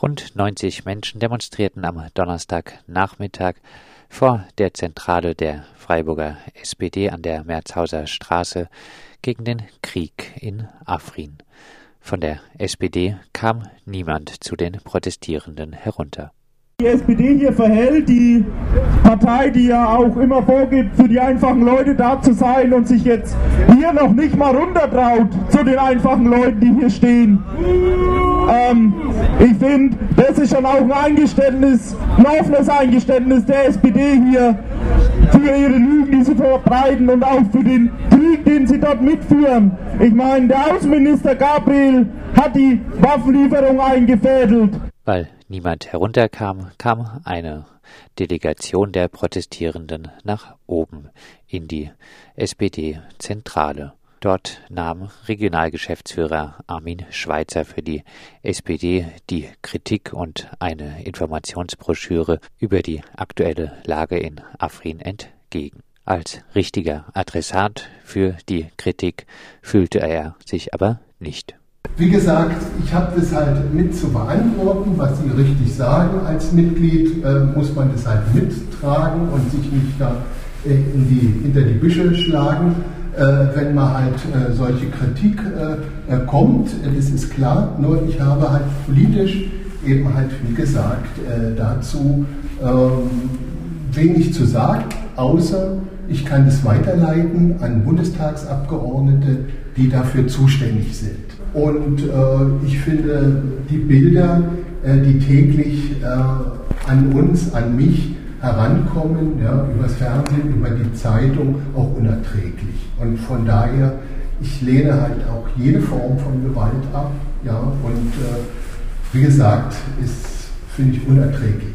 Rund 90 Menschen demonstrierten am Donnerstagnachmittag vor der Zentrale der Freiburger SPD an der Merzhauser Straße gegen den Krieg in Afrin. Von der SPD kam niemand zu den Protestierenden herunter die SPD hier verhält, die Partei, die ja auch immer vorgibt, für die einfachen Leute da zu sein und sich jetzt hier noch nicht mal runtertraut zu den einfachen Leuten, die hier stehen. Ähm, ich finde, das ist schon auch ein Eingeständnis, ein offenes Eingeständnis der SPD hier für ihre Lügen, die sie verbreiten und auch für den Krieg, den sie dort mitführen. Ich meine, der Außenminister Gabriel hat die Waffenlieferung eingefädelt. Weil niemand herunterkam, kam eine Delegation der Protestierenden nach oben in die SPD-Zentrale. Dort nahm Regionalgeschäftsführer Armin Schweizer für die SPD die Kritik und eine Informationsbroschüre über die aktuelle Lage in Afrin entgegen. Als richtiger Adressat für die Kritik fühlte er sich aber nicht. Wie gesagt, ich habe das halt mit zu beantworten, was Sie richtig sagen. Als Mitglied äh, muss man das halt mittragen und sich nicht da äh, in die, hinter die Büsche schlagen, äh, wenn man halt äh, solche Kritik äh, kommt. Das ist klar. Nur ich habe halt politisch eben halt, wie gesagt, dazu ähm, wenig zu sagen, außer ich kann das weiterleiten an Bundestagsabgeordnete, die dafür zuständig sind. Und äh, ich finde die Bilder, äh, die täglich äh, an uns, an mich herankommen, ja, übers Fernsehen, über die Zeitung, auch unerträglich. Und von daher, ich lehne halt auch jede Form von Gewalt ab. Ja, und äh, wie gesagt, ist, finde ich, unerträglich.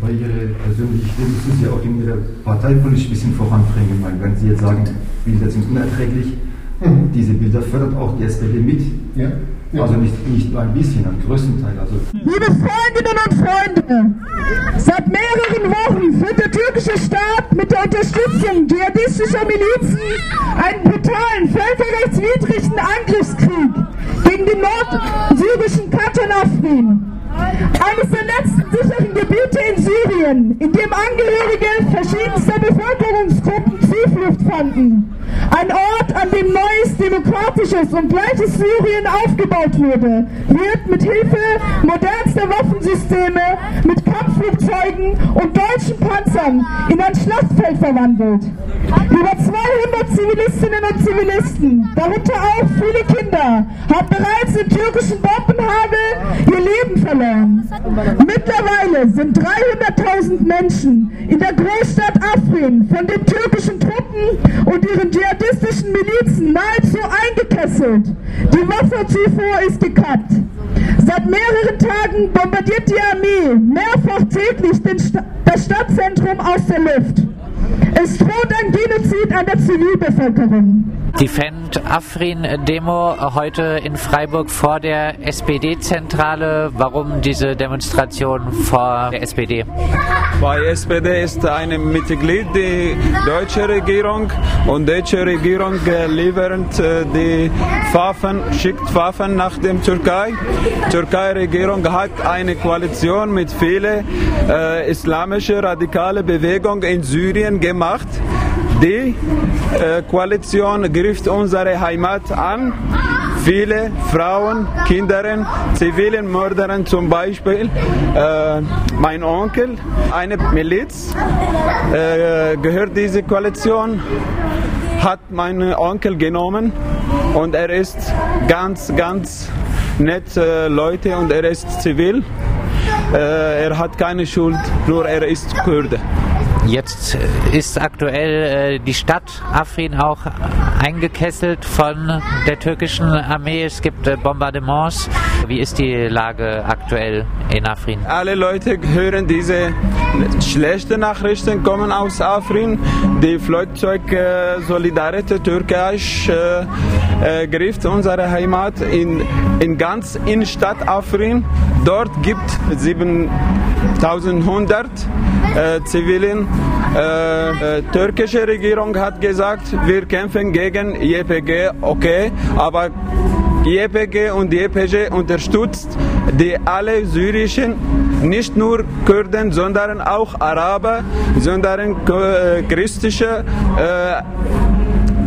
Aber Ihre persönliche Stimme müssen Sie auch in Ihrer parteipolitisch ein bisschen voranbringen. Wenn Sie jetzt sagen, Bilder sind unerträglich, Mhm. Diese Bilder fördert auch die SPD mit. Ja. Ja. Also nicht, nicht nur ein bisschen, einen größten Teil. Also. Liebe Freundinnen und Freunde, seit mehreren Wochen führt der türkische Staat mit der Unterstützung dschihadistischer Milizen einen brutalen, völkerrechtswidrigen Angriffskrieg gegen die nordsyrischen Katanafrin. Eines der letzten sicheren Gebiete in Syrien, in dem Angehörige verschiedenster Bevölkerungsgruppen Zuflucht fanden. Ein Ort, an dem neues, demokratisches und gleiches Syrien aufgebaut wurde, wird mit Hilfe modernster Waffensysteme, mit Kampfflugzeugen und deutschen Panzern in ein Schlachtfeld verwandelt. Über 200 Zivilistinnen und Zivilisten, darunter auch viele Kinder, haben bereits im türkischen Bombenhagel ihr Leben verloren. Mittlerweile sind 300.000 Menschen in der Großstadt Afrin von den türkischen Truppen und ihren dschihadistischen Milizen nahezu eingekesselt. Die Wasserzufuhr ist gekappt. Seit mehreren Tagen bombardiert die Armee mehrfach täglich St das Stadtzentrum aus der Luft. Es droht ein Genozid an der Zivilbevölkerung. Die Fend Afrin Demo heute in Freiburg vor der SPD-Zentrale. Warum diese Demonstration vor der SPD? Weil SPD ist ein Mitglied der deutschen Regierung und die deutsche Regierung liefert äh, die Waffen, schickt Waffen nach der Türkei. Die Türkei-Regierung hat eine Koalition mit vielen äh, islamischen radikalen Bewegungen in Syrien gemacht. Die äh, Koalition griff unsere Heimat an. Viele Frauen, Kinder, zivilen Mörder zum Beispiel. Äh, mein Onkel, eine Miliz, äh, gehört diese Koalition, hat meinen Onkel genommen und er ist ganz, ganz nette Leute und er ist zivil. Äh, er hat keine Schuld, nur er ist Kurde. Jetzt ist aktuell äh, die Stadt Afrin auch eingekesselt von der türkischen Armee. Es gibt äh, Bombardements. Wie ist die Lage aktuell in Afrin? Alle Leute hören diese schlechten Nachrichten kommen aus Afrin. Die Flugzeug äh, Solidarität Türkei äh, äh, griff unsere Heimat in, in ganz Innenstadt Afrin. Dort gibt 7100 äh, Zivilen. Äh, äh, türkische Regierung hat gesagt, wir kämpfen gegen YPG, okay, aber YPG und YPG unterstützt die alle syrischen, nicht nur Kurden, sondern auch Araber, sondern äh, christliche äh,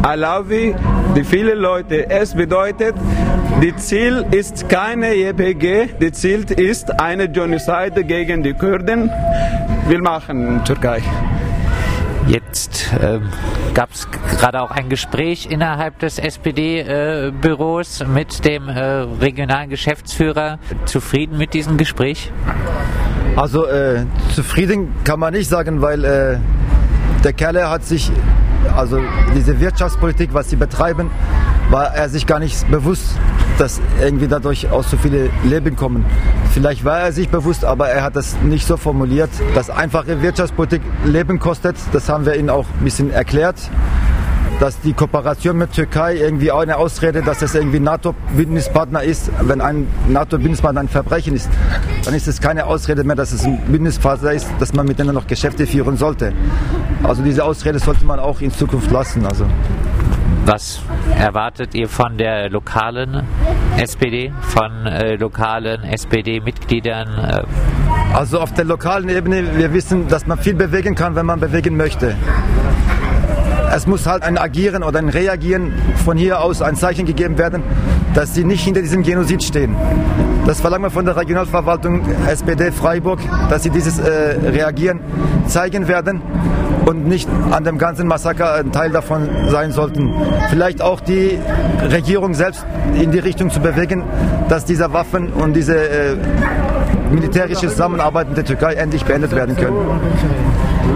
Alawi, die viele Leute. Es bedeutet, die Ziel ist keine JPG, die Ziel ist eine Genozide gegen die Kurden. Wir machen in Türkei. Jetzt ähm, gab es gerade auch ein Gespräch innerhalb des SPD-Büros äh, mit dem äh, regionalen Geschäftsführer. Zufrieden mit diesem Gespräch? Also äh, zufrieden kann man nicht sagen, weil äh, der Kerle hat sich, also diese Wirtschaftspolitik, was sie betreiben, war er sich gar nicht bewusst, dass irgendwie dadurch auch so viele Leben kommen. Vielleicht war er sich bewusst, aber er hat das nicht so formuliert, dass einfache Wirtschaftspolitik Leben kostet. Das haben wir ihm auch ein bisschen erklärt dass die Kooperation mit Türkei irgendwie auch eine Ausrede, dass es irgendwie NATO-Bündnispartner ist. Wenn ein NATO-Bündnispartner ein Verbrechen ist, dann ist es keine Ausrede mehr, dass es ein Bündnispartner ist, dass man mit denen noch Geschäfte führen sollte. Also diese Ausrede sollte man auch in Zukunft lassen. Also. Was erwartet ihr von der lokalen SPD, von äh, lokalen SPD-Mitgliedern? Äh? Also auf der lokalen Ebene, wir wissen, dass man viel bewegen kann, wenn man bewegen möchte. Es muss halt ein Agieren oder ein Reagieren von hier aus ein Zeichen gegeben werden, dass sie nicht hinter diesem Genozid stehen. Das verlangen wir von der Regionalverwaltung SPD Freiburg, dass sie dieses äh, Reagieren zeigen werden und nicht an dem ganzen Massaker ein Teil davon sein sollten. Vielleicht auch die Regierung selbst in die Richtung zu bewegen, dass diese Waffen und diese äh, militärische Zusammenarbeit mit der Türkei endlich beendet werden können.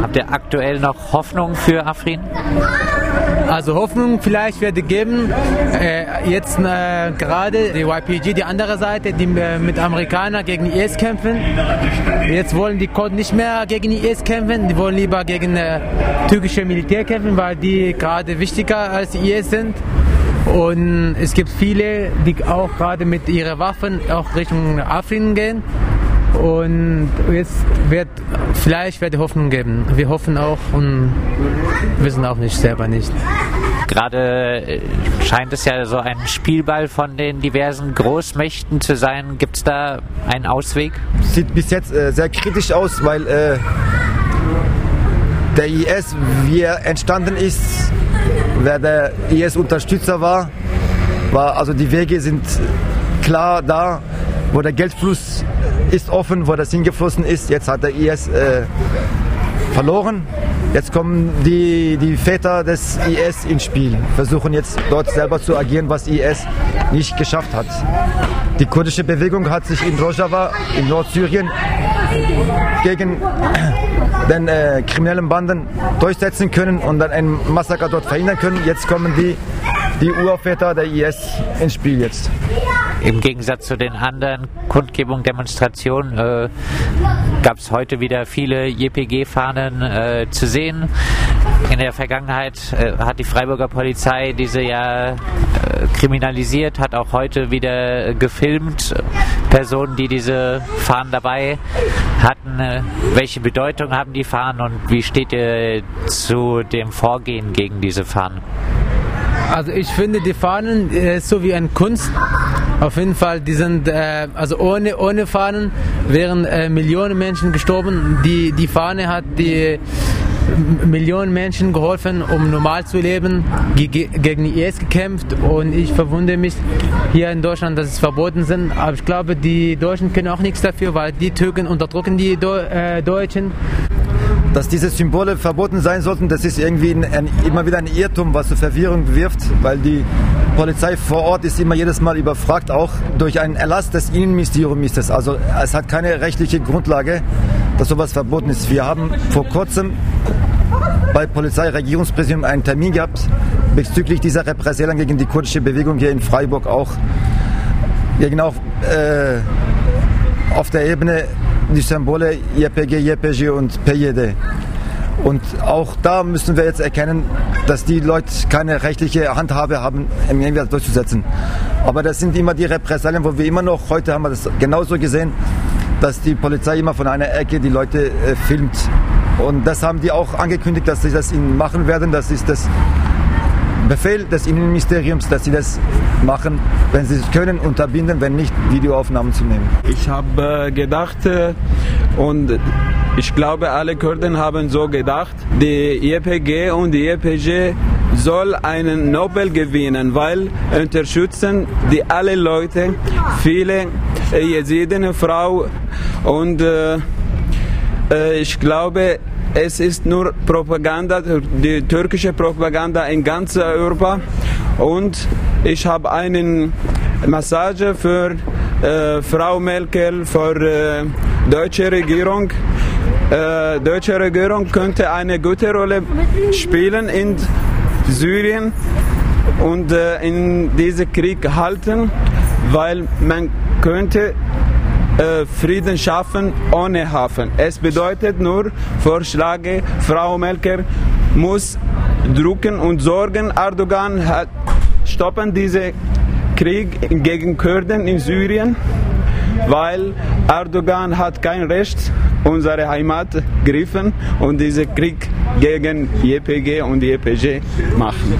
Habt ihr aktuell noch Hoffnung für Afrin? Also Hoffnung vielleicht wird geben. Äh, jetzt äh, gerade die YPG, die andere Seite, die äh, mit Amerikanern gegen IS kämpfen. Jetzt wollen die Kurden nicht mehr gegen IS kämpfen, die wollen lieber gegen äh, türkische Militär kämpfen, weil die gerade wichtiger als IS sind. Und es gibt viele, die auch gerade mit ihren Waffen auch Richtung Afrin gehen. Und jetzt wird vielleicht wird Hoffnung geben. Wir hoffen auch und wissen auch nicht selber nicht. Gerade äh, scheint es ja so ein Spielball von den diversen Großmächten zu sein. Gibt es da einen Ausweg? Sieht bis jetzt äh, sehr kritisch aus, weil äh, der IS, wie er entstanden ist, wer der IS-Unterstützer war, war, also die Wege sind klar da, wo der Geldfluss ist offen, wo das hingeflossen ist. Jetzt hat der IS äh, verloren. Jetzt kommen die, die Väter des IS ins Spiel, versuchen jetzt dort selber zu agieren, was IS nicht geschafft hat. Die kurdische Bewegung hat sich in Rojava, in Nordsyrien, gegen den äh, kriminellen Banden durchsetzen können und dann ein Massaker dort verhindern können. Jetzt kommen die, die Urväter der IS ins Spiel jetzt. Im Gegensatz zu den anderen Kundgebungen, Demonstrationen äh, gab es heute wieder viele JPG-Fahnen äh, zu sehen. In der Vergangenheit äh, hat die Freiburger Polizei diese ja äh, kriminalisiert, hat auch heute wieder gefilmt. Personen, die diese Fahnen dabei hatten, äh, welche Bedeutung haben die Fahnen und wie steht ihr zu dem Vorgehen gegen diese Fahnen? Also ich finde die Fahnen äh, so wie eine Kunst. Auf jeden Fall, die sind, äh, also ohne, ohne Fahnen wären äh, Millionen Menschen gestorben. Die, die Fahne hat die Millionen Menschen geholfen, um normal zu leben, gegen die IS gekämpft und ich verwundere mich hier in Deutschland, dass es verboten sind. Aber ich glaube, die Deutschen können auch nichts dafür, weil die Türken unterdrücken die Do äh, Deutschen dass diese Symbole verboten sein sollten, das ist irgendwie ein, ein, immer wieder ein Irrtum, was zur Verwirrung wirft, weil die Polizei vor Ort ist immer jedes Mal überfragt, auch durch einen Erlass des Innenministeriums ist es. Also es hat keine rechtliche Grundlage, dass sowas verboten ist. Wir haben vor kurzem bei Polizeiregierungspräsidium einen Termin gehabt bezüglich dieser Repressalien gegen die kurdische Bewegung hier in Freiburg auch gegen auch äh, auf der Ebene die Symbole YPG, YPG und PYD. Und auch da müssen wir jetzt erkennen, dass die Leute keine rechtliche Handhabe haben, irgendwie durchzusetzen. Aber das sind immer die Repressalien, wo wir immer noch, heute haben wir das genauso gesehen, dass die Polizei immer von einer Ecke die Leute äh, filmt Und das haben die auch angekündigt, dass sie das machen werden. Das ist das Befehl des Innenministeriums, dass sie das machen, wenn sie es können, unterbinden, wenn nicht, Videoaufnahmen zu nehmen. Ich habe gedacht und ich glaube, alle Kurden haben so gedacht, die YPG und die YPG soll einen Nobel gewinnen, weil unterstützen die alle Leute, viele Jesiden, Frau und äh, ich glaube, es ist nur Propaganda, die türkische Propaganda in ganz Europa. Und ich habe eine Massage für äh, Frau Merkel, für äh, deutsche Regierung. Äh, deutsche Regierung könnte eine gute Rolle spielen in Syrien und äh, in diesem Krieg halten, weil man könnte äh, Frieden schaffen ohne Hafen. Es bedeutet nur, vorschlage, Frau Merkel muss drucken und sorgen, Erdogan hat, stoppen diesen Krieg gegen Kurden in Syrien, weil Erdogan hat kein Recht, unsere Heimat griffen und diesen Krieg gegen JPG und JPG machen.